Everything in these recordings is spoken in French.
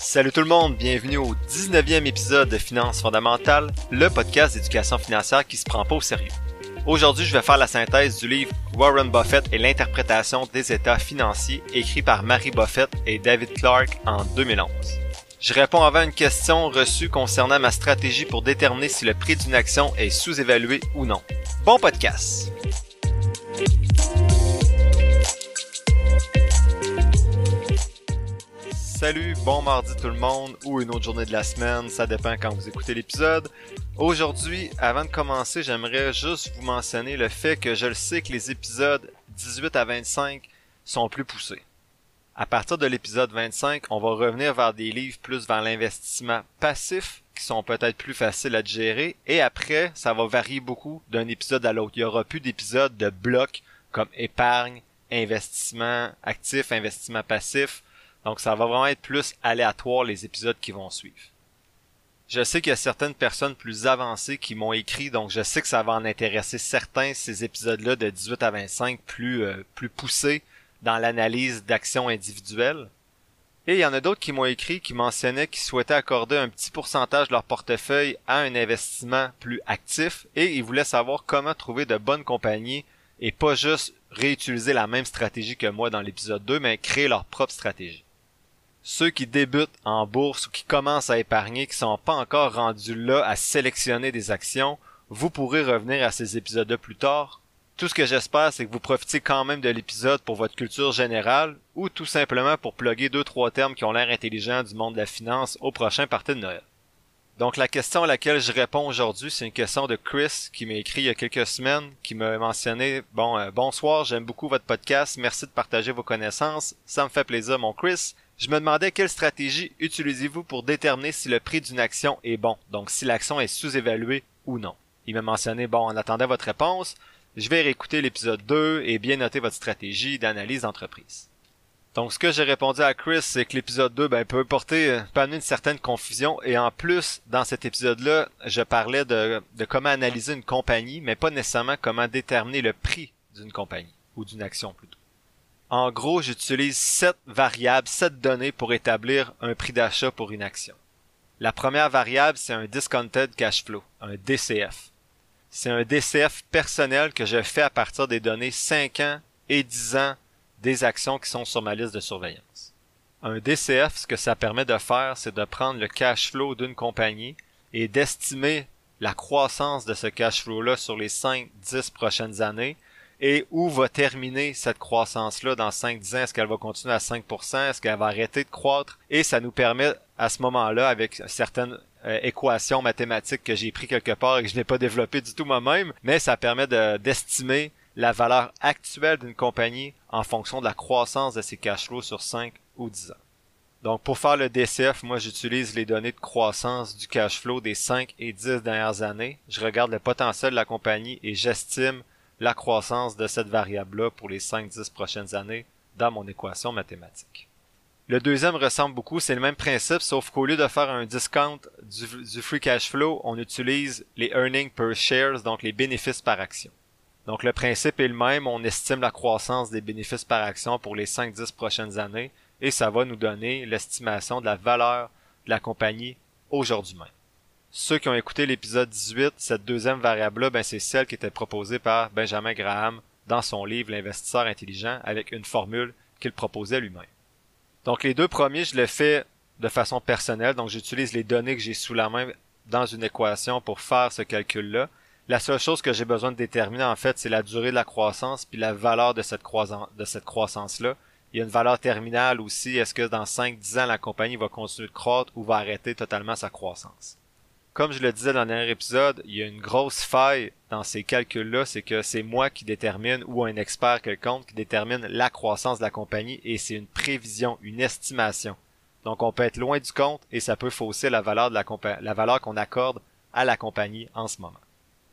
Salut tout le monde, bienvenue au 19e épisode de Finances fondamentales, le podcast d'éducation financière qui se prend pas au sérieux. Aujourd'hui, je vais faire la synthèse du livre Warren Buffett et l'interprétation des états financiers écrit par Mary Buffett et David Clark en 2011. Je réponds avant une question reçue concernant ma stratégie pour déterminer si le prix d'une action est sous-évalué ou non. Bon podcast! Salut, bon mardi tout le monde ou une autre journée de la semaine, ça dépend quand vous écoutez l'épisode. Aujourd'hui, avant de commencer, j'aimerais juste vous mentionner le fait que je le sais que les épisodes 18 à 25 sont plus poussés. À partir de l'épisode 25, on va revenir vers des livres plus vers l'investissement passif qui sont peut-être plus faciles à gérer et après, ça va varier beaucoup d'un épisode à l'autre. Il y aura plus d'épisodes de blocs comme épargne, investissement actif, investissement passif donc ça va vraiment être plus aléatoire les épisodes qui vont suivre. Je sais qu'il y a certaines personnes plus avancées qui m'ont écrit, donc je sais que ça va en intéresser certains ces épisodes-là de 18 à 25 plus euh, plus poussés dans l'analyse d'actions individuelles. Et il y en a d'autres qui m'ont écrit qui mentionnaient qu'ils souhaitaient accorder un petit pourcentage de leur portefeuille à un investissement plus actif et ils voulaient savoir comment trouver de bonnes compagnies et pas juste réutiliser la même stratégie que moi dans l'épisode 2, mais créer leur propre stratégie ceux qui débutent en bourse ou qui commencent à épargner, qui sont pas encore rendus là à sélectionner des actions, vous pourrez revenir à ces épisodes-là plus tard. Tout ce que j'espère, c'est que vous profitez quand même de l'épisode pour votre culture générale ou tout simplement pour plugger deux trois termes qui ont l'air intelligents du monde de la finance au prochain party de Noël. Donc la question à laquelle je réponds aujourd'hui, c'est une question de Chris qui m'a écrit il y a quelques semaines, qui m'a mentionné bon euh, bonsoir, j'aime beaucoup votre podcast, merci de partager vos connaissances, ça me fait plaisir mon Chris. Je me demandais quelle stratégie utilisez-vous pour déterminer si le prix d'une action est bon, donc si l'action est sous-évaluée ou non. Il m'a mentionné, bon, en attendant votre réponse, je vais réécouter l'épisode 2 et bien noter votre stratégie d'analyse d'entreprise. Donc ce que j'ai répondu à Chris, c'est que l'épisode 2 ben, peut porter, euh, amener une certaine confusion et en plus, dans cet épisode-là, je parlais de, de comment analyser une compagnie, mais pas nécessairement comment déterminer le prix d'une compagnie, ou d'une action plutôt. En gros, j'utilise sept variables, sept données pour établir un prix d'achat pour une action. La première variable, c'est un discounted cash flow, un DCF. C'est un DCF personnel que je fais à partir des données 5 ans et 10 ans des actions qui sont sur ma liste de surveillance. Un DCF, ce que ça permet de faire, c'est de prendre le cash flow d'une compagnie et d'estimer la croissance de ce cash flow-là sur les 5-10 prochaines années et où va terminer cette croissance-là dans 5-10 ans? Est-ce qu'elle va continuer à 5%? Est-ce qu'elle va arrêter de croître? Et ça nous permet à ce moment-là, avec certaines euh, équations mathématiques que j'ai pris quelque part et que je n'ai pas développé du tout moi-même, mais ça permet d'estimer la valeur actuelle d'une compagnie en fonction de la croissance de ses cash flows sur 5 ou 10 ans. Donc pour faire le DCF, moi j'utilise les données de croissance du cash flow des 5 et 10 dernières années. Je regarde le potentiel de la compagnie et j'estime la croissance de cette variable-là pour les 5-10 prochaines années dans mon équation mathématique. Le deuxième ressemble beaucoup, c'est le même principe, sauf qu'au lieu de faire un discount du, free cash flow, on utilise les earnings per shares, donc les bénéfices par action. Donc le principe est le même, on estime la croissance des bénéfices par action pour les 5-10 prochaines années, et ça va nous donner l'estimation de la valeur de la compagnie aujourd'hui même. Ceux qui ont écouté l'épisode 18, cette deuxième variable-là, ben, c'est celle qui était proposée par Benjamin Graham dans son livre L'investisseur intelligent avec une formule qu'il proposait lui-même. Donc les deux premiers, je les fais de façon personnelle, donc j'utilise les données que j'ai sous la main dans une équation pour faire ce calcul-là. La seule chose que j'ai besoin de déterminer, en fait, c'est la durée de la croissance puis la valeur de cette, de cette croissance-là. Il y a une valeur terminale aussi. Est-ce que dans 5-10 ans, la compagnie va continuer de croître ou va arrêter totalement sa croissance? Comme je le disais dans le dernier épisode, il y a une grosse faille dans ces calculs-là, c'est que c'est moi qui détermine ou un expert quelconque qui détermine la croissance de la compagnie et c'est une prévision, une estimation. Donc on peut être loin du compte et ça peut fausser la valeur la valeur qu'on accorde à la compagnie en ce moment.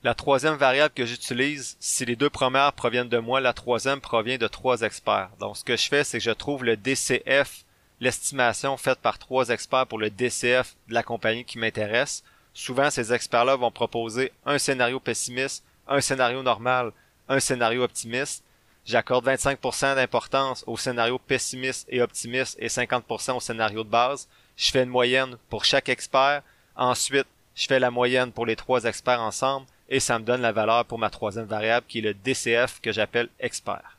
La troisième variable que j'utilise, si les deux premières proviennent de moi, la troisième provient de trois experts. Donc ce que je fais, c'est que je trouve le DCF, l'estimation faite par trois experts pour le DCF de la compagnie qui m'intéresse Souvent, ces experts-là vont proposer un scénario pessimiste, un scénario normal, un scénario optimiste. J'accorde 25% d'importance au scénario pessimiste et optimiste et 50% au scénario de base. je fais une moyenne pour chaque expert. Ensuite, je fais la moyenne pour les trois experts ensemble et ça me donne la valeur pour ma troisième variable qui est le DCF que j'appelle expert.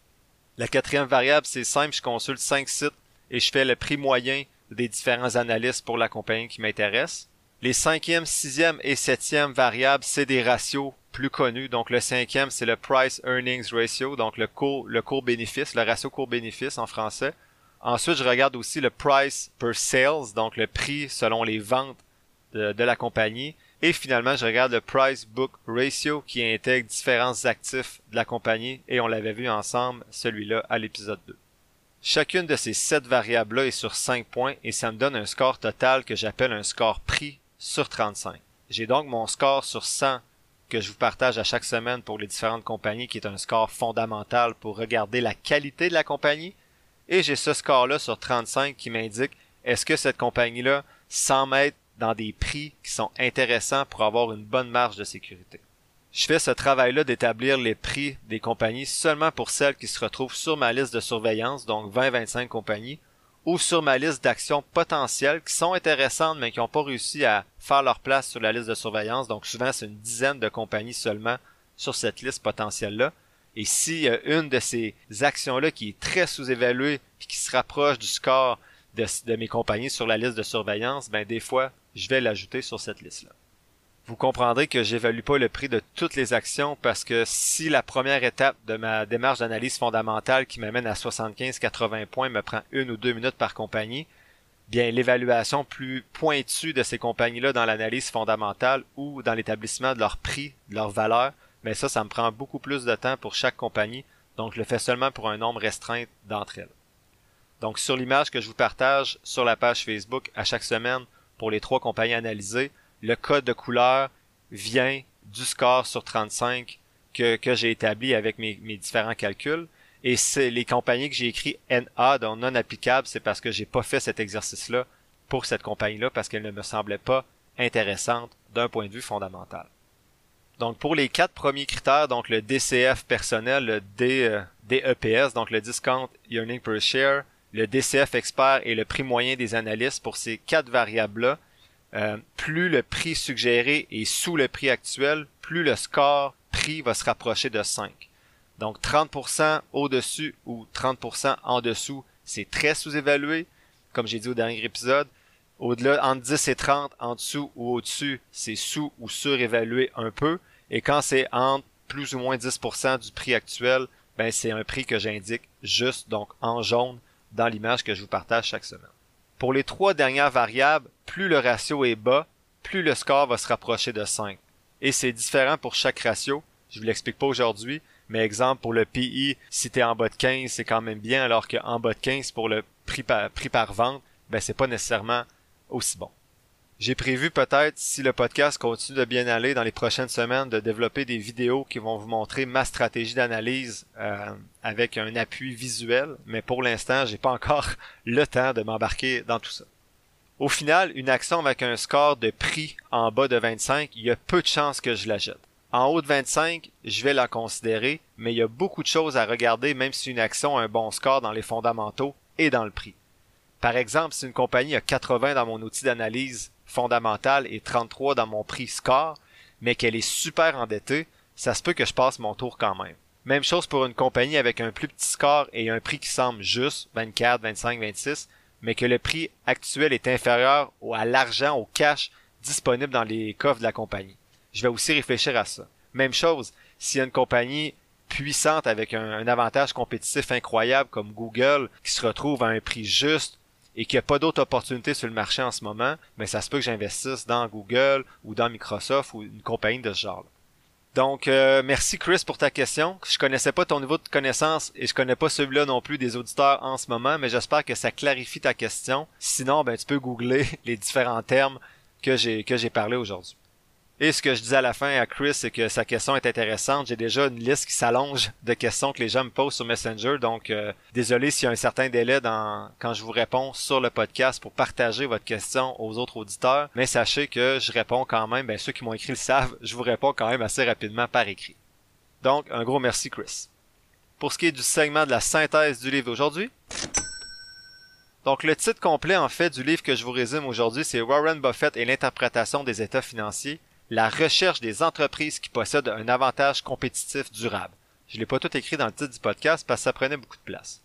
La quatrième variable, c'est simple, je consulte cinq sites et je fais le prix moyen des différents analystes pour la compagnie qui m'intéresse. Les cinquième, sixième et septième variables, c'est des ratios plus connus. Donc le cinquième, c'est le Price Earnings Ratio, donc le cours, le cours bénéfice, le ratio cours bénéfice en français. Ensuite, je regarde aussi le Price per Sales, donc le prix selon les ventes de, de la compagnie. Et finalement, je regarde le Price Book Ratio qui intègre différents actifs de la compagnie et on l'avait vu ensemble, celui-là, à l'épisode 2. Chacune de ces sept variables-là est sur 5 points et ça me donne un score total que j'appelle un score prix sur 35. J'ai donc mon score sur 100 que je vous partage à chaque semaine pour les différentes compagnies qui est un score fondamental pour regarder la qualité de la compagnie. Et j'ai ce score-là sur 35 qui m'indique est-ce que cette compagnie-là semble être dans des prix qui sont intéressants pour avoir une bonne marge de sécurité? Je fais ce travail-là d'établir les prix des compagnies seulement pour celles qui se retrouvent sur ma liste de surveillance, donc 20-25 compagnies, ou sur ma liste d'actions potentielles qui sont intéressantes mais qui n'ont pas réussi à faire leur place sur la liste de surveillance. Donc souvent c'est une dizaine de compagnies seulement sur cette liste potentielle-là. Et si une de ces actions-là qui est très sous-évaluée qui se rapproche du score de, de mes compagnies sur la liste de surveillance, ben des fois je vais l'ajouter sur cette liste-là vous comprendrez que j'évalue pas le prix de toutes les actions parce que si la première étape de ma démarche d'analyse fondamentale qui m'amène à 75-80 points me prend une ou deux minutes par compagnie, bien l'évaluation plus pointue de ces compagnies-là dans l'analyse fondamentale ou dans l'établissement de leur prix, de leur valeur, mais ça, ça me prend beaucoup plus de temps pour chaque compagnie, donc je le fais seulement pour un nombre restreint d'entre elles. Donc sur l'image que je vous partage sur la page Facebook à chaque semaine pour les trois compagnies analysées, le code de couleur vient du score sur 35 que, j'ai établi avec mes, mes, différents calculs. Et c'est les compagnies que j'ai écrit NA, donc non applicable, c'est parce que j'ai pas fait cet exercice-là pour cette compagnie-là parce qu'elle ne me semblait pas intéressante d'un point de vue fondamental. Donc pour les quatre premiers critères, donc le DCF personnel, le D, euh, DEPS, donc le Discount Earning Per Share, le DCF expert et le prix moyen des analystes, pour ces quatre variables-là, euh, plus le prix suggéré est sous le prix actuel, plus le score prix va se rapprocher de 5. Donc 30% au-dessus ou 30% en dessous, c'est très sous-évalué, comme j'ai dit au dernier épisode. Au-delà, entre 10 et 30, en dessous ou au-dessus, c'est sous ou surévalué un peu. Et quand c'est entre plus ou moins 10% du prix actuel, ben c'est un prix que j'indique juste, donc en jaune, dans l'image que je vous partage chaque semaine. Pour les trois dernières variables, plus le ratio est bas, plus le score va se rapprocher de 5. Et c'est différent pour chaque ratio. Je vous l'explique pas aujourd'hui, mais exemple pour le PI, si tu es en bas de 15, c'est quand même bien, alors qu'en bas de 15 pour le prix par, prix par vente, ben c'est pas nécessairement aussi bon. J'ai prévu peut-être, si le podcast continue de bien aller dans les prochaines semaines, de développer des vidéos qui vont vous montrer ma stratégie d'analyse euh, avec un appui visuel, mais pour l'instant, j'ai pas encore le temps de m'embarquer dans tout ça. Au final, une action avec un score de prix en bas de 25, il y a peu de chances que je la jette. En haut de 25, je vais la considérer, mais il y a beaucoup de choses à regarder même si une action a un bon score dans les fondamentaux et dans le prix. Par exemple, si une compagnie a 80 dans mon outil d'analyse fondamentale et 33 dans mon prix score, mais qu'elle est super endettée, ça se peut que je passe mon tour quand même. Même chose pour une compagnie avec un plus petit score et un prix qui semble juste, 24, 25, 26, mais que le prix actuel est inférieur à l'argent, au cash disponible dans les coffres de la compagnie. Je vais aussi réfléchir à ça. Même chose, s'il y a une compagnie puissante avec un, un, avantage compétitif incroyable comme Google qui se retrouve à un prix juste et qu'il n'y a pas d'autres opportunités sur le marché en ce moment, mais ça se peut que j'investisse dans Google ou dans Microsoft ou une compagnie de ce genre. -là. Donc, euh, merci Chris pour ta question. Je connaissais pas ton niveau de connaissance et je connais pas celui-là non plus des auditeurs en ce moment, mais j'espère que ça clarifie ta question. Sinon, ben tu peux googler les différents termes que j'ai que j'ai parlé aujourd'hui. Et ce que je disais à la fin à Chris, c'est que sa question est intéressante. J'ai déjà une liste qui s'allonge de questions que les gens me posent sur Messenger. Donc, euh, désolé s'il y a un certain délai quand je vous réponds sur le podcast pour partager votre question aux autres auditeurs. Mais sachez que je réponds quand même. Ben, ceux qui m'ont écrit le savent. Je vous réponds quand même assez rapidement par écrit. Donc, un gros merci, Chris. Pour ce qui est du segment de la synthèse du livre d'aujourd'hui, Donc le titre complet en fait du livre que je vous résume aujourd'hui, c'est Warren Buffett et l'interprétation des états financiers, la recherche des entreprises qui possèdent un avantage compétitif durable. Je l'ai pas tout écrit dans le titre du podcast parce que ça prenait beaucoup de place.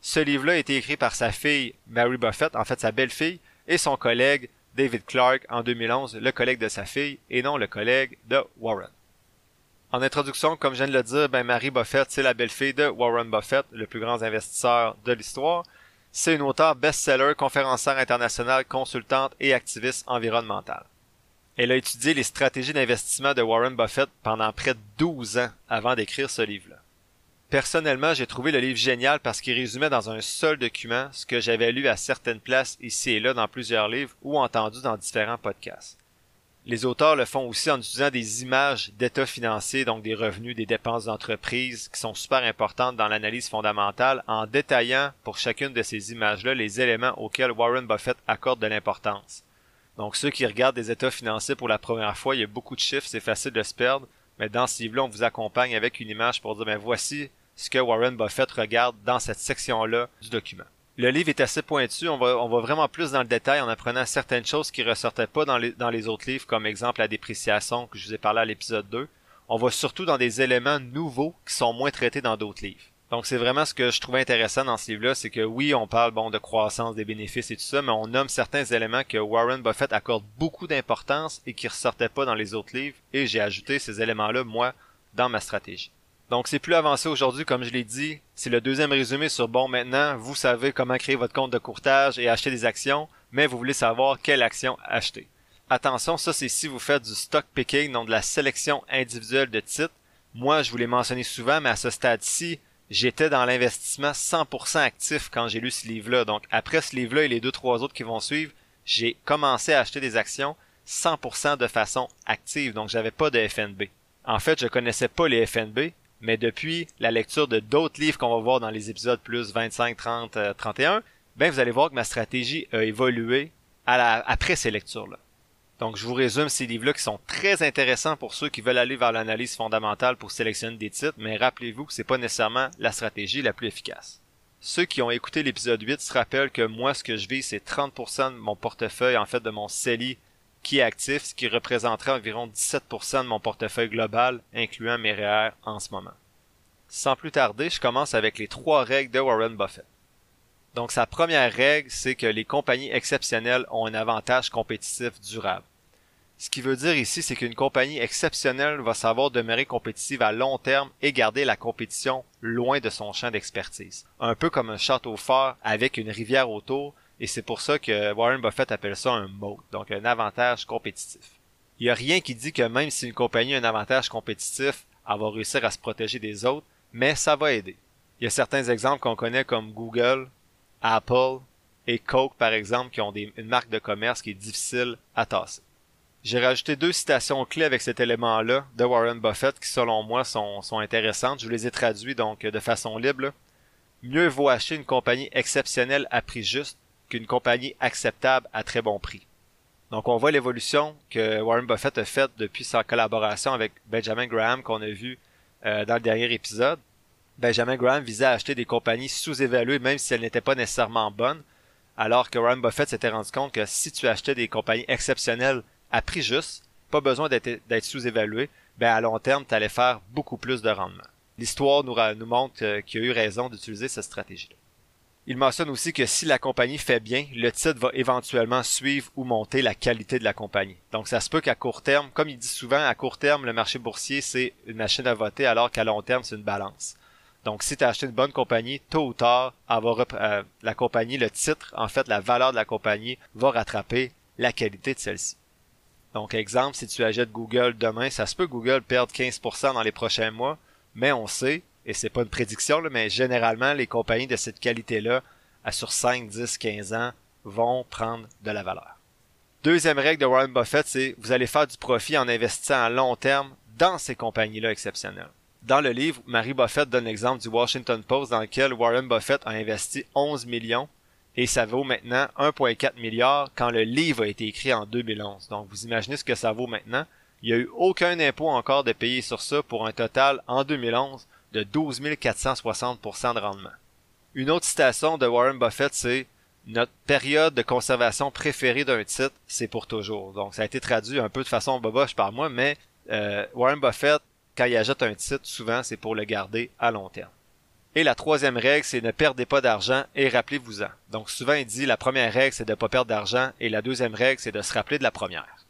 Ce livre-là a été écrit par sa fille Mary Buffett, en fait sa belle-fille, et son collègue David Clark en 2011, le collègue de sa fille et non le collègue de Warren. En introduction, comme je viens de le dire, ben Mary Buffett, c'est la belle-fille de Warren Buffett, le plus grand investisseur de l'histoire. C'est une auteure best-seller, conférencière internationale, consultante et activiste environnementale. Elle a étudié les stratégies d'investissement de Warren Buffett pendant près de 12 ans avant d'écrire ce livre-là. Personnellement, j'ai trouvé le livre génial parce qu'il résumait dans un seul document ce que j'avais lu à certaines places ici et là dans plusieurs livres ou entendu dans différents podcasts. Les auteurs le font aussi en utilisant des images d'état financier, donc des revenus, des dépenses d'entreprise, qui sont super importantes dans l'analyse fondamentale, en détaillant pour chacune de ces images-là les éléments auxquels Warren Buffett accorde de l'importance. Donc ceux qui regardent des états financiers pour la première fois, il y a beaucoup de chiffres, c'est facile de se perdre, mais dans ce livre-là, on vous accompagne avec une image pour dire, ben voici ce que Warren Buffett regarde dans cette section-là du document. Le livre est assez pointu, on va, on va vraiment plus dans le détail en apprenant certaines choses qui ressortaient pas dans les, dans les autres livres, comme exemple la dépréciation que je vous ai parlé à l'épisode 2. On va surtout dans des éléments nouveaux qui sont moins traités dans d'autres livres. Donc c'est vraiment ce que je trouvais intéressant dans ce livre-là, c'est que oui, on parle bon de croissance, des bénéfices et tout ça, mais on nomme certains éléments que Warren Buffett accorde beaucoup d'importance et qui ressortaient pas dans les autres livres, et j'ai ajouté ces éléments-là, moi, dans ma stratégie. Donc c'est plus avancé aujourd'hui, comme je l'ai dit. C'est le deuxième résumé sur bon maintenant, vous savez comment créer votre compte de courtage et acheter des actions, mais vous voulez savoir quelle action acheter. Attention, ça c'est si vous faites du stock picking, donc de la sélection individuelle de titres. Moi, je vous l'ai mentionné souvent, mais à ce stade-ci, j'étais dans l'investissement 100% actif quand j'ai lu ce livre-là. Donc après ce livre-là et les deux trois autres qui vont suivre, j'ai commencé à acheter des actions 100% de façon active. Donc j'avais pas de FNB. En fait, je connaissais pas les FNB, mais depuis la lecture de d'autres livres qu'on va voir dans les épisodes plus 25, 30, 31, ben vous allez voir que ma stratégie a évolué après ces lectures-là. Donc je vous résume ces livres-là qui sont très intéressants pour ceux qui veulent aller vers l'analyse fondamentale pour sélectionner des titres, mais rappelez-vous que c'est pas nécessairement la stratégie la plus efficace. Ceux qui ont écouté l'épisode 8 se rappellent que moi ce que je vis c'est 30% de mon portefeuille en fait de mon CELI qui est actif, ce qui représenterait environ 17% de mon portefeuille global, incluant mes REER en ce moment. Sans plus tarder, je commence avec les trois règles de Warren Buffett. Donc sa première règle, c'est que les compagnies exceptionnelles ont un avantage compétitif durable. Ce qui veut dire ici, c'est qu'une compagnie exceptionnelle va savoir demeurer compétitive à long terme et garder la compétition loin de son champ d'expertise. Un peu comme un château fort avec une rivière autour, et c'est pour ça que Warren Buffett appelle ça un moat, donc un avantage compétitif. Il n'y a rien qui dit que même si une compagnie a un avantage compétitif, elle va réussir à se protéger des autres, mais ça va aider. Il y a certains exemples qu'on connaît comme Google, Apple et Coke par exemple qui ont une marque de commerce qui est difficile à tasser. J'ai rajouté deux citations clés avec cet élément-là de Warren Buffett qui selon moi sont, intéressantes. Je les ai traduits donc de façon libre. Mieux vaut acheter une compagnie exceptionnelle à prix juste qu'une compagnie acceptable à très bon prix. Donc on voit l'évolution que Warren Buffett a faite depuis sa collaboration avec Benjamin Graham qu'on a vu euh, dans le dernier épisode. Benjamin Graham visait à acheter des compagnies sous-évaluées même si elles n'étaient pas nécessairement bonnes, alors que Warren Buffett s'était rendu compte que si tu achetais des compagnies exceptionnelles à prix juste, pas besoin d'être sous-évalué, ben à long terme, tu allais faire beaucoup plus de rendement. L'histoire nous, nous montre qu'il a eu raison d'utiliser cette stratégie-là. Il mentionne aussi que si la compagnie fait bien, le titre va éventuellement suivre ou monter la qualité de la compagnie. Donc ça se peut qu'à court terme, comme il dit souvent, à court terme, le marché boursier, c'est une machine à voter, alors qu'à long terme, c'est une balance. Donc si tu as acheté une bonne compagnie, tôt ou tard, euh, la compagnie, le titre, en fait, la valeur de la compagnie va rattraper la qualité de celle-ci. Donc exemple, si tu achètes Google demain, ça se peut que Google perde 15% dans les prochains mois, mais on sait et c'est pas une prédiction, mais généralement, les compagnies de cette qualité-là, sur 5, 10, 15 ans, vont prendre de la valeur. Deuxième règle de Warren Buffett, c'est vous allez faire du profit en investissant à long terme dans ces compagnies-là exceptionnelles. Dans le livre, Marie Buffett donne l'exemple du Washington Post dans lequel Warren Buffett a investi 11 millions et ça vaut maintenant 1,4 milliard quand le livre a été écrit en 2011. Donc vous imaginez ce que ça vaut maintenant. Il n'y a eu aucun impôt encore de payer sur ça pour un total en 2011 de 12 460% de rendement. Une autre citation de Warren Buffett, c'est notre période de conservation préférée d'un titre, c'est pour toujours. Donc, ça a été traduit un peu de façon boboche par moi, mais euh, Warren Buffett, quand il achète un titre, souvent, c'est pour le garder à long terme. Et la troisième règle, c'est ne perdez pas d'argent et rappelez-vous-en. Donc, souvent, il dit la première règle, c'est de ne pas perdre d'argent et la deuxième règle, c'est de se rappeler de la première.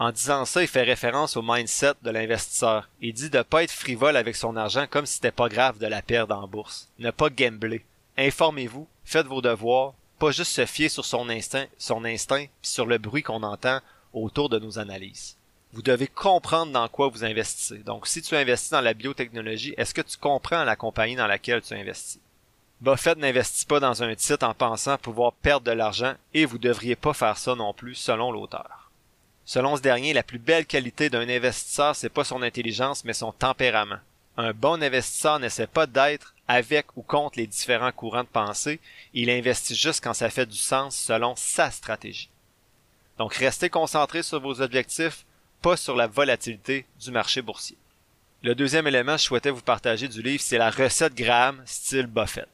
En disant ça, il fait référence au mindset de l'investisseur. Il dit de ne pas être frivole avec son argent comme si c'était pas grave de la perdre en bourse. Ne pas gambler. Informez-vous, faites vos devoirs, pas juste se fier sur son instinct, son instinct, puis sur le bruit qu'on entend autour de nos analyses. Vous devez comprendre dans quoi vous investissez. Donc, si tu investis dans la biotechnologie, est-ce que tu comprends la compagnie dans laquelle tu investis? Buffett n'investit pas dans un titre en pensant pouvoir perdre de l'argent et vous devriez pas faire ça non plus selon l'auteur. Selon ce dernier, la plus belle qualité d'un investisseur, c'est pas son intelligence, mais son tempérament. Un bon investisseur n'essaie pas d'être avec ou contre les différents courants de pensée, il investit juste quand ça fait du sens selon sa stratégie. Donc restez concentré sur vos objectifs, pas sur la volatilité du marché boursier. Le deuxième élément que je souhaitais vous partager du livre, c'est la recette Graham style Buffett.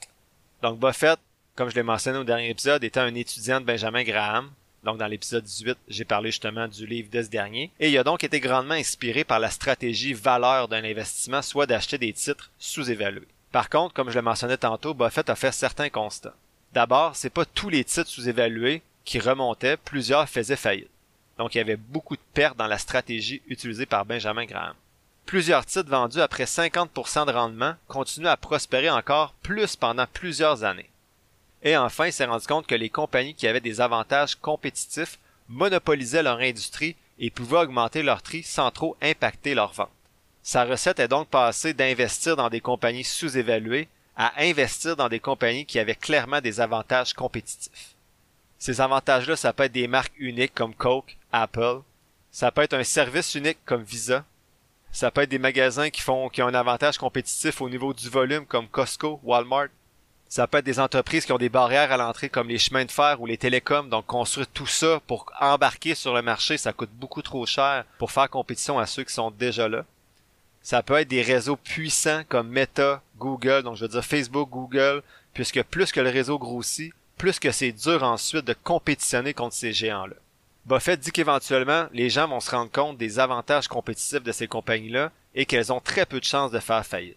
Donc Buffett, comme je l'ai mentionné au dernier épisode, était un étudiant de Benjamin Graham, donc dans l'épisode 18, j'ai parlé justement du livre de ce dernier. Et il a donc été grandement inspiré par la stratégie valeur d'un investissement, soit d'acheter des titres sous-évalués. Par contre, comme je le mentionnais tantôt, Buffett a fait certains constats. D'abord, c'est pas tous les titres sous-évalués qui remontaient, plusieurs faisaient faillite. Donc il y avait beaucoup de pertes dans la stratégie utilisée par Benjamin Graham. Plusieurs titres vendus après 50% de rendement continuent à prospérer encore plus pendant plusieurs années. Et enfin, il s'est rendu compte que les compagnies qui avaient des avantages compétitifs monopolisaient leur industrie et pouvaient augmenter leur tri sans trop impacter leurs ventes. Sa recette est donc passée d'investir dans des compagnies sous-évaluées à investir dans des compagnies qui avaient clairement des avantages compétitifs. Ces avantages-là, ça peut être des marques uniques comme Coke, Apple, ça peut être un service unique comme Visa, ça peut être des magasins qui font qui ont un avantage compétitif au niveau du volume comme Costco, Walmart, ça peut être des entreprises qui ont des barrières à l'entrée comme les chemins de fer ou les télécoms. Donc construire tout ça pour embarquer sur le marché, ça coûte beaucoup trop cher pour faire compétition à ceux qui sont déjà là. Ça peut être des réseaux puissants comme Meta, Google, donc je veux dire Facebook, Google, puisque plus que le réseau grossit, plus que c'est dur ensuite de compétitionner contre ces géants-là. Buffett dit qu'éventuellement, les gens vont se rendre compte des avantages compétitifs de ces compagnies-là et qu'elles ont très peu de chances de faire faillite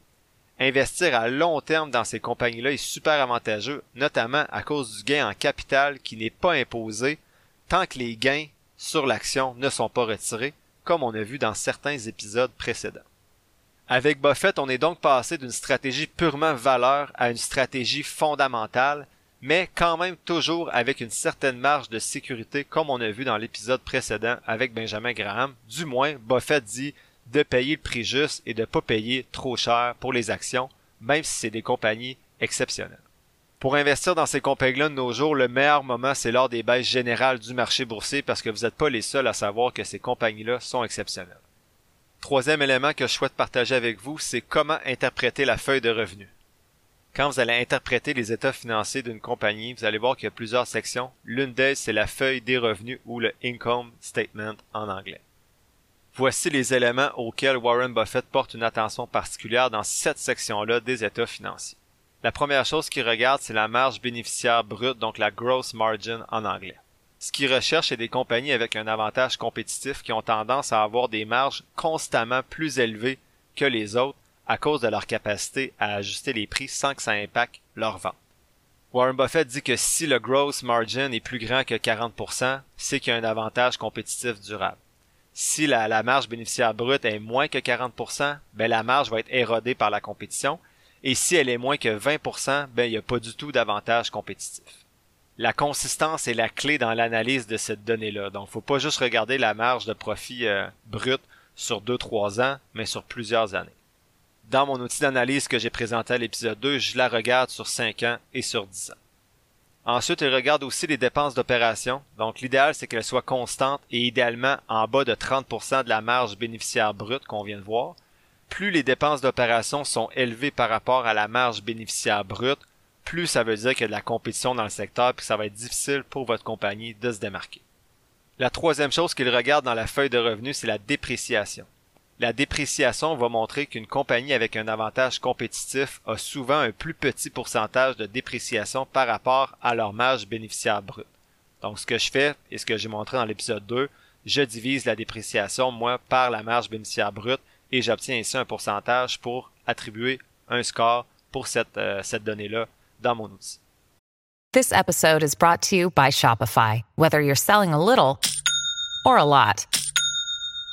investir à long terme dans ces compagnies-là est super avantageux, notamment à cause du gain en capital qui n'est pas imposé tant que les gains sur l'action ne sont pas retirés, comme on a vu dans certains épisodes précédents. Avec Buffett, on est donc passé d'une stratégie purement valeur à une stratégie fondamentale, mais quand même toujours avec une certaine marge de sécurité comme on a vu dans l'épisode précédent avec Benjamin Graham. Du moins, Buffett dit de payer le prix juste et de pas payer trop cher pour les actions, même si c'est des compagnies exceptionnelles. Pour investir dans ces compagnies-là de nos jours, le meilleur moment, c'est lors des baisses générales du marché boursier parce que vous n'êtes pas les seuls à savoir que ces compagnies-là sont exceptionnelles. Troisième élément que je souhaite partager avec vous, c'est comment interpréter la feuille de revenus. Quand vous allez interpréter les états financiers d'une compagnie, vous allez voir qu'il y a plusieurs sections. L'une d'elles, c'est la feuille des revenus ou le income statement en anglais. Voici les éléments auxquels Warren Buffett porte une attention particulière dans cette section-là des états financiers. La première chose qu'il regarde, c'est la marge bénéficiaire brute, donc la gross margin en anglais. Ce qu'il recherche est des compagnies avec un avantage compétitif qui ont tendance à avoir des marges constamment plus élevées que les autres à cause de leur capacité à ajuster les prix sans que ça impacte leur vente. Warren Buffett dit que si le gross margin est plus grand que 40%, c'est qu'il y a un avantage compétitif durable si la, marge bénéficiaire brute est moins que 40%, ben la marge va être érodée par la compétition. Et si elle est moins que 20%, ben il n'y a pas du tout d'avantage compétitif. La consistance est la clé dans l'analyse de cette donnée-là. Donc, faut pas juste regarder la marge de profit euh, brut sur 2-3 ans, mais sur plusieurs années. Dans mon outil d'analyse que j'ai présenté à l'épisode 2, je la regarde sur 5 ans et sur 10 ans. Ensuite, il regarde aussi les dépenses d'opération. Donc, l'idéal, c'est qu'elles soient constantes et idéalement en bas de 30% de la marge bénéficiaire brute qu'on vient de voir. Plus les dépenses d'opération sont élevées par rapport à la marge bénéficiaire brute, plus ça veut dire qu'il y a de la compétition dans le secteur que ça va être difficile pour votre compagnie de se démarquer. La troisième chose qu'il regarde dans la feuille de revenus, c'est la dépréciation. La dépréciation va montrer qu'une compagnie avec un avantage compétitif a souvent un plus petit pourcentage de dépréciation par rapport à leur marge bénéficiaire brute. Donc ce que je fais et ce que j'ai montré dans l'épisode 2, je divise la dépréciation moi par la marge bénéficiaire brute et j'obtiens ainsi un pourcentage pour attribuer un score pour cette, euh, cette donnée-là dans mon outil. This episode is brought to you by Shopify. Whether you're selling a little or a lot,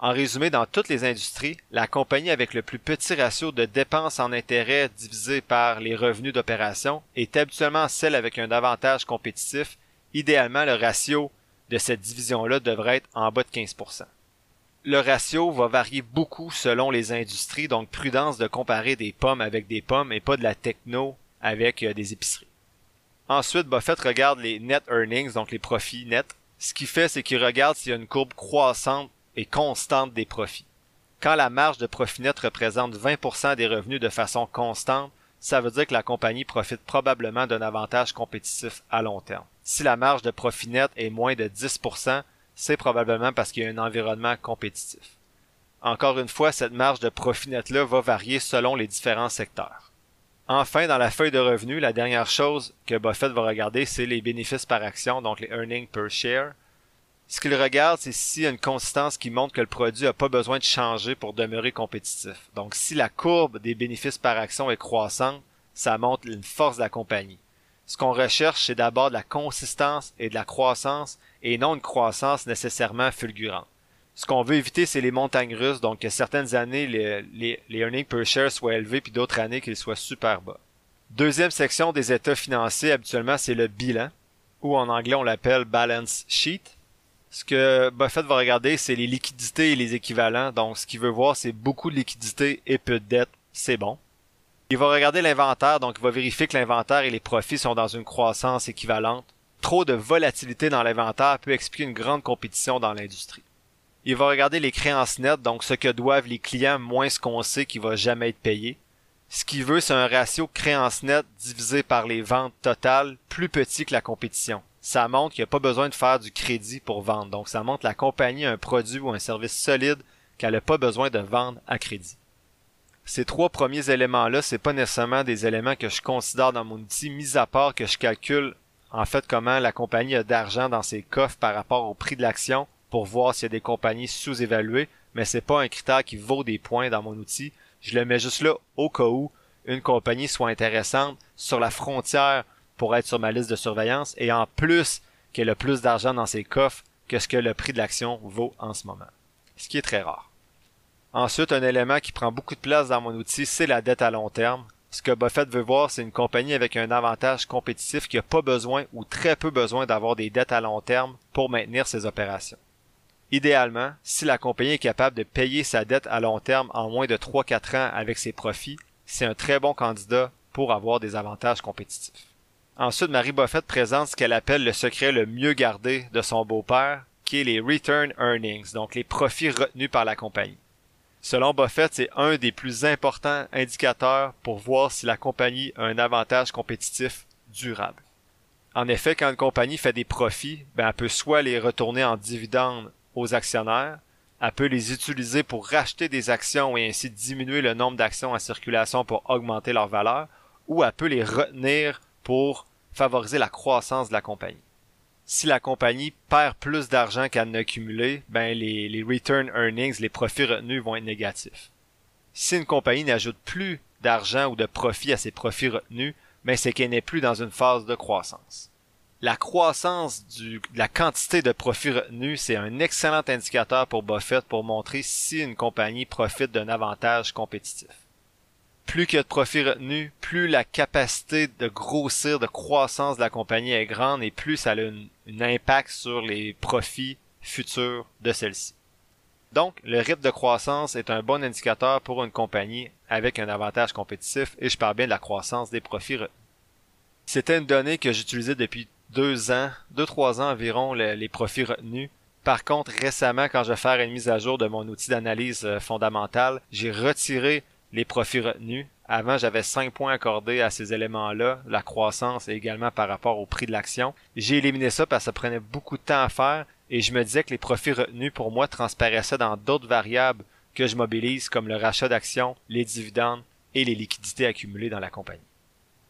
En résumé, dans toutes les industries, la compagnie avec le plus petit ratio de dépenses en intérêt divisé par les revenus d'opération est habituellement celle avec un avantage compétitif. Idéalement, le ratio de cette division-là devrait être en bas de 15%. Le ratio va varier beaucoup selon les industries, donc prudence de comparer des pommes avec des pommes et pas de la techno avec euh, des épiceries. Ensuite, Buffett regarde les net earnings, donc les profits nets. Ce qu'il fait, c'est qu'il regarde s'il y a une courbe croissante et constante des profits. Quand la marge de profit net représente 20% des revenus de façon constante, ça veut dire que la compagnie profite probablement d'un avantage compétitif à long terme. Si la marge de profit net est moins de 10%, c'est probablement parce qu'il y a un environnement compétitif. Encore une fois, cette marge de profit net-là va varier selon les différents secteurs. Enfin, dans la feuille de revenus, la dernière chose que Buffett va regarder, c'est les bénéfices par action, donc les earnings per share. Ce qu'il regarde, c'est s'il y a une consistance qui montre que le produit n'a pas besoin de changer pour demeurer compétitif. Donc, si la courbe des bénéfices par action est croissante, ça montre une force de la compagnie. Ce qu'on recherche, c'est d'abord de la consistance et de la croissance, et non une croissance nécessairement fulgurante. Ce qu'on veut éviter, c'est les montagnes russes, donc que certaines années, les, les, les earnings per share soient élevés, puis d'autres années qu'ils soient super bas. Deuxième section des états financiers, habituellement, c'est le bilan, ou en anglais, on l'appelle balance sheet. Ce que Buffett va regarder, c'est les liquidités et les équivalents. Donc, ce qu'il veut voir, c'est beaucoup de liquidités et peu de dettes. C'est bon. Il va regarder l'inventaire, donc il va vérifier que l'inventaire et les profits sont dans une croissance équivalente. Trop de volatilité dans l'inventaire peut expliquer une grande compétition dans l'industrie. Il va regarder les créances nettes, donc ce que doivent les clients moins ce qu'on sait qui va jamais être payé. Ce qu'il veut, c'est un ratio créances nettes divisé par les ventes totales plus petit que la compétition ça montre qu'il n'y a pas besoin de faire du crédit pour vendre. Donc, ça montre la compagnie a un produit ou un service solide qu'elle n'a pas besoin de vendre à crédit. Ces trois premiers éléments-là, c'est pas nécessairement des éléments que je considère dans mon outil, mis à part que je calcule en fait comment la compagnie a d'argent dans ses coffres par rapport au prix de l'action pour voir s'il y a des compagnies sous-évaluées, mais c'est pas un critère qui vaut des points dans mon outil. Je le mets juste là au cas où une compagnie soit intéressante sur la frontière pour être sur ma liste de surveillance et en plus qu'elle a plus d'argent dans ses coffres que ce que le prix de l'action vaut en ce moment. Ce qui est très rare. Ensuite, un élément qui prend beaucoup de place dans mon outil, c'est la dette à long terme. Ce que Buffett veut voir, c'est une compagnie avec un avantage compétitif qui n'a pas besoin ou très peu besoin d'avoir des dettes à long terme pour maintenir ses opérations. Idéalement, si la compagnie est capable de payer sa dette à long terme en moins de 3-4 ans avec ses profits, c'est un très bon candidat pour avoir des avantages compétitifs. Ensuite, Marie Buffett présente ce qu'elle appelle le secret le mieux gardé de son beau-père, qui est les return earnings, donc les profits retenus par la compagnie. Selon Buffett, c'est un des plus importants indicateurs pour voir si la compagnie a un avantage compétitif durable. En effet, quand une compagnie fait des profits, ben, elle peut soit les retourner en dividendes aux actionnaires, elle peut les utiliser pour racheter des actions et ainsi diminuer le nombre d'actions en circulation pour augmenter leur valeur, ou elle peut les retenir pour favoriser la croissance de la compagnie. Si la compagnie perd plus d'argent qu'elle n'a accumulé, ben les, les return earnings, les profits retenus vont être négatifs. Si une compagnie n'ajoute plus d'argent ou de profit à ses profits retenus, ben c'est qu'elle n'est plus dans une phase de croissance. La croissance de la quantité de profits retenus, c'est un excellent indicateur pour Buffett pour montrer si une compagnie profite d'un avantage compétitif plus qu'il y a de profits retenus, plus la capacité de grossir, de croissance de la compagnie est grande et plus ça a un impact sur les profits futurs de celle-ci. Donc, le rythme de croissance est un bon indicateur pour une compagnie avec un avantage compétitif et je parle bien de la croissance des profits retenus. C'était une donnée que j'utilisais depuis deux ans, deux, trois ans environ, les profits retenus. Par contre, récemment, quand je vais faire une mise à jour de mon outil d'analyse euh, fondamentale, j'ai retiré les profits retenus. Avant, j'avais cinq points accordés à ces éléments-là, la croissance et également par rapport au prix de l'action. J'ai éliminé ça parce que ça prenait beaucoup de temps à faire et je me disais que les profits retenus pour moi transparaissaient dans d'autres variables que je mobilise comme le rachat d'actions, les dividendes et les liquidités accumulées dans la compagnie.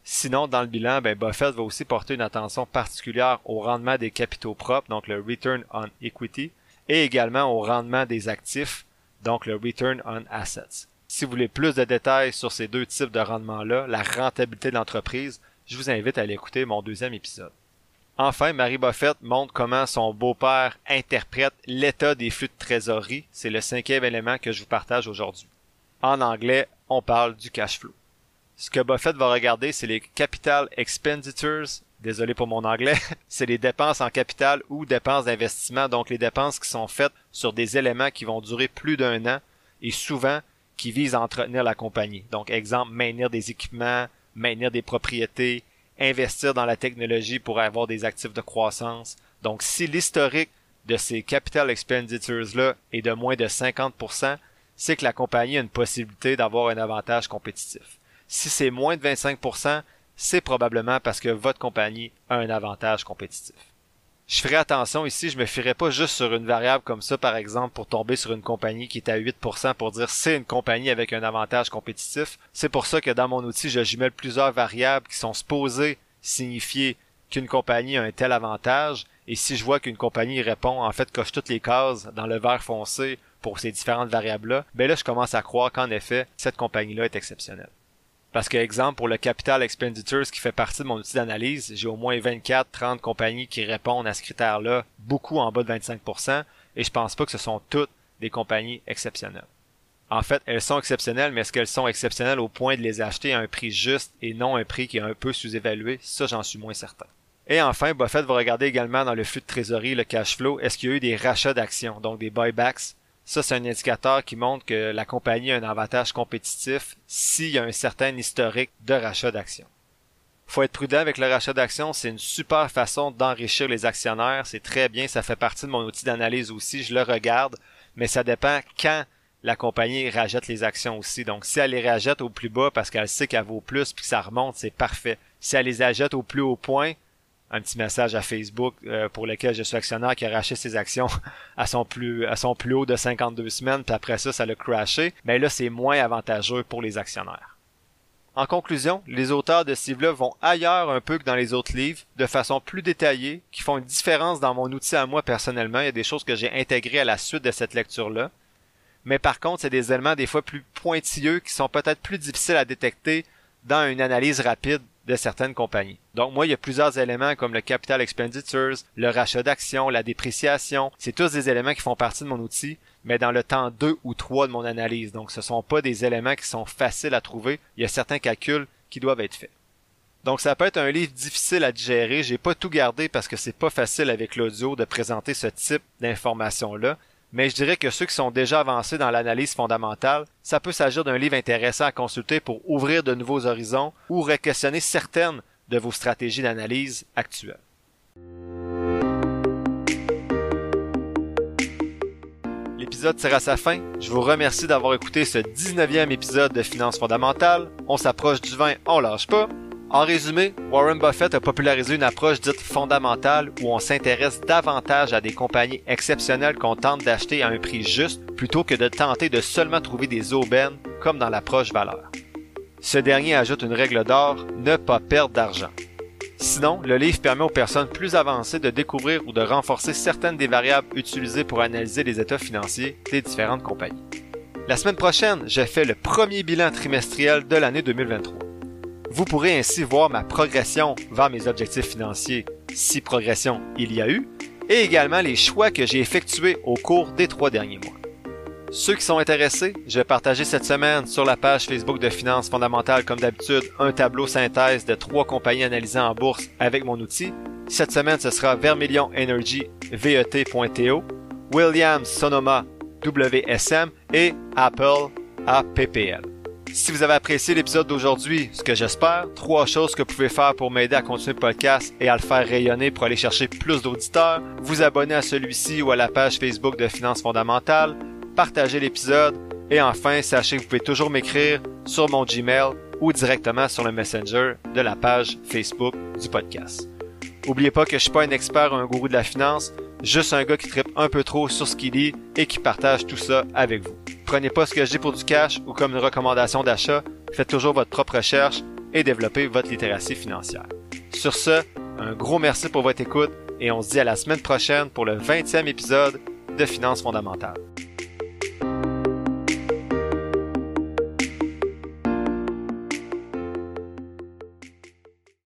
Sinon, dans le bilan, ben, Buffett va aussi porter une attention particulière au rendement des capitaux propres, donc le return on equity, et également au rendement des actifs, donc le return on assets. Si vous voulez plus de détails sur ces deux types de rendements-là, la rentabilité de l'entreprise, je vous invite à aller écouter mon deuxième épisode. Enfin, Marie Buffett montre comment son beau-père interprète l'état des flux de trésorerie. C'est le cinquième élément que je vous partage aujourd'hui. En anglais, on parle du cash flow. Ce que Buffett va regarder, c'est les capital expenditures. Désolé pour mon anglais. c'est les dépenses en capital ou dépenses d'investissement, donc les dépenses qui sont faites sur des éléments qui vont durer plus d'un an et souvent qui visent à entretenir la compagnie. Donc, exemple, maintenir des équipements, maintenir des propriétés, investir dans la technologie pour avoir des actifs de croissance. Donc, si l'historique de ces capital expenditures-là est de moins de 50%, c'est que la compagnie a une possibilité d'avoir un avantage compétitif. Si c'est moins de 25%, c'est probablement parce que votre compagnie a un avantage compétitif je ferai attention ici, je me fierai pas juste sur une variable comme ça, par exemple, pour tomber sur une compagnie qui est à 8% pour dire c'est une compagnie avec un avantage compétitif. C'est pour ça que dans mon outil, je jumelle plusieurs variables qui sont supposées signifier qu'une compagnie a un tel avantage. Et si je vois qu'une compagnie répond, en fait, coche toutes les cases dans le vert foncé pour ces différentes variables-là, ben là, je commence à croire qu'en effet, cette compagnie-là est exceptionnelle. Parce que, exemple, pour le Capital Expenditures qui fait partie de mon outil d'analyse, j'ai au moins 24, 30 compagnies qui répondent à ce critère-là, beaucoup en bas de 25%, et je pense pas que ce sont toutes des compagnies exceptionnelles. En fait, elles sont exceptionnelles, mais est-ce qu'elles sont exceptionnelles au point de les acheter à un prix juste et non un prix qui est un peu sous-évalué? Ça, j'en suis moins certain. Et enfin, Buffett va regarder également dans le flux de trésorerie, le cash flow, est-ce qu'il y a eu des rachats d'actions, donc des buybacks, ça, c'est un indicateur qui montre que la compagnie a un avantage compétitif s'il y a un certain historique de rachat d'actions. Faut être prudent avec le rachat d'actions, c'est une super façon d'enrichir les actionnaires, c'est très bien, ça fait partie de mon outil d'analyse aussi, je le regarde, mais ça dépend quand la compagnie rachète les actions aussi. Donc, si elle les rachète au plus bas parce qu'elle sait qu'elle vaut plus puis que ça remonte, c'est parfait. Si elle les achète au plus haut point, un petit message à Facebook euh, pour lequel je suis actionnaire qui a racheté ses actions à son plus à son plus haut de 52 semaines puis après ça ça l'a crashé mais là c'est moins avantageux pour les actionnaires. En conclusion, les auteurs de ce livre vont ailleurs un peu que dans les autres livres, de façon plus détaillée, qui font une différence dans mon outil à moi personnellement. Il y a des choses que j'ai intégrées à la suite de cette lecture-là. Mais par contre, c'est des éléments des fois plus pointilleux qui sont peut-être plus difficiles à détecter dans une analyse rapide de certaines compagnies. Donc moi, il y a plusieurs éléments comme le capital expenditures, le rachat d'actions, la dépréciation. C'est tous des éléments qui font partie de mon outil, mais dans le temps 2 ou 3 de mon analyse. Donc ce sont pas des éléments qui sont faciles à trouver. Il y a certains calculs qui doivent être faits. Donc ça peut être un livre difficile à digérer. J'ai pas tout gardé parce que c'est pas facile avec l'audio de présenter ce type d'informations-là mais je dirais que ceux qui sont déjà avancés dans l'analyse fondamentale, ça peut s'agir d'un livre intéressant à consulter pour ouvrir de nouveaux horizons ou réquestionner certaines de vos stratégies d'analyse actuelles. L'épisode tire à sa fin. Je vous remercie d'avoir écouté ce 19e épisode de Finances fondamentales. On s'approche du vin, on lâche pas. En résumé, Warren Buffett a popularisé une approche dite fondamentale où on s'intéresse davantage à des compagnies exceptionnelles qu'on tente d'acheter à un prix juste plutôt que de tenter de seulement trouver des aubaines comme dans l'approche valeur. Ce dernier ajoute une règle d'or, ne pas perdre d'argent. Sinon, le livre permet aux personnes plus avancées de découvrir ou de renforcer certaines des variables utilisées pour analyser les états financiers des différentes compagnies. La semaine prochaine, j'ai fait le premier bilan trimestriel de l'année 2023. Vous pourrez ainsi voir ma progression vers mes objectifs financiers, si progression il y a eu, et également les choix que j'ai effectués au cours des trois derniers mois. Ceux qui sont intéressés, je vais partager cette semaine sur la page Facebook de Finances fondamentales comme d'habitude un tableau synthèse de trois compagnies analysées en bourse avec mon outil. Cette semaine, ce sera Vermilion Energy VET.TO, Williams Sonoma WSM et Apple APPL. Si vous avez apprécié l'épisode d'aujourd'hui, ce que j'espère, trois choses que vous pouvez faire pour m'aider à continuer le podcast et à le faire rayonner pour aller chercher plus d'auditeurs, vous abonner à celui-ci ou à la page Facebook de Finances fondamentales, partager l'épisode et enfin, sachez que vous pouvez toujours m'écrire sur mon Gmail ou directement sur le Messenger de la page Facebook du podcast. Oubliez pas que je suis pas un expert ou un gourou de la finance, juste un gars qui tripe un peu trop sur ce qu'il lit et qui partage tout ça avec vous. Prenez pas ce que je dis pour du cash ou comme une recommandation d'achat, faites toujours votre propre recherche et développez votre littératie financière. Sur ce, un gros merci pour votre écoute et on se dit à la semaine prochaine pour le 20e épisode de Finances fondamentales.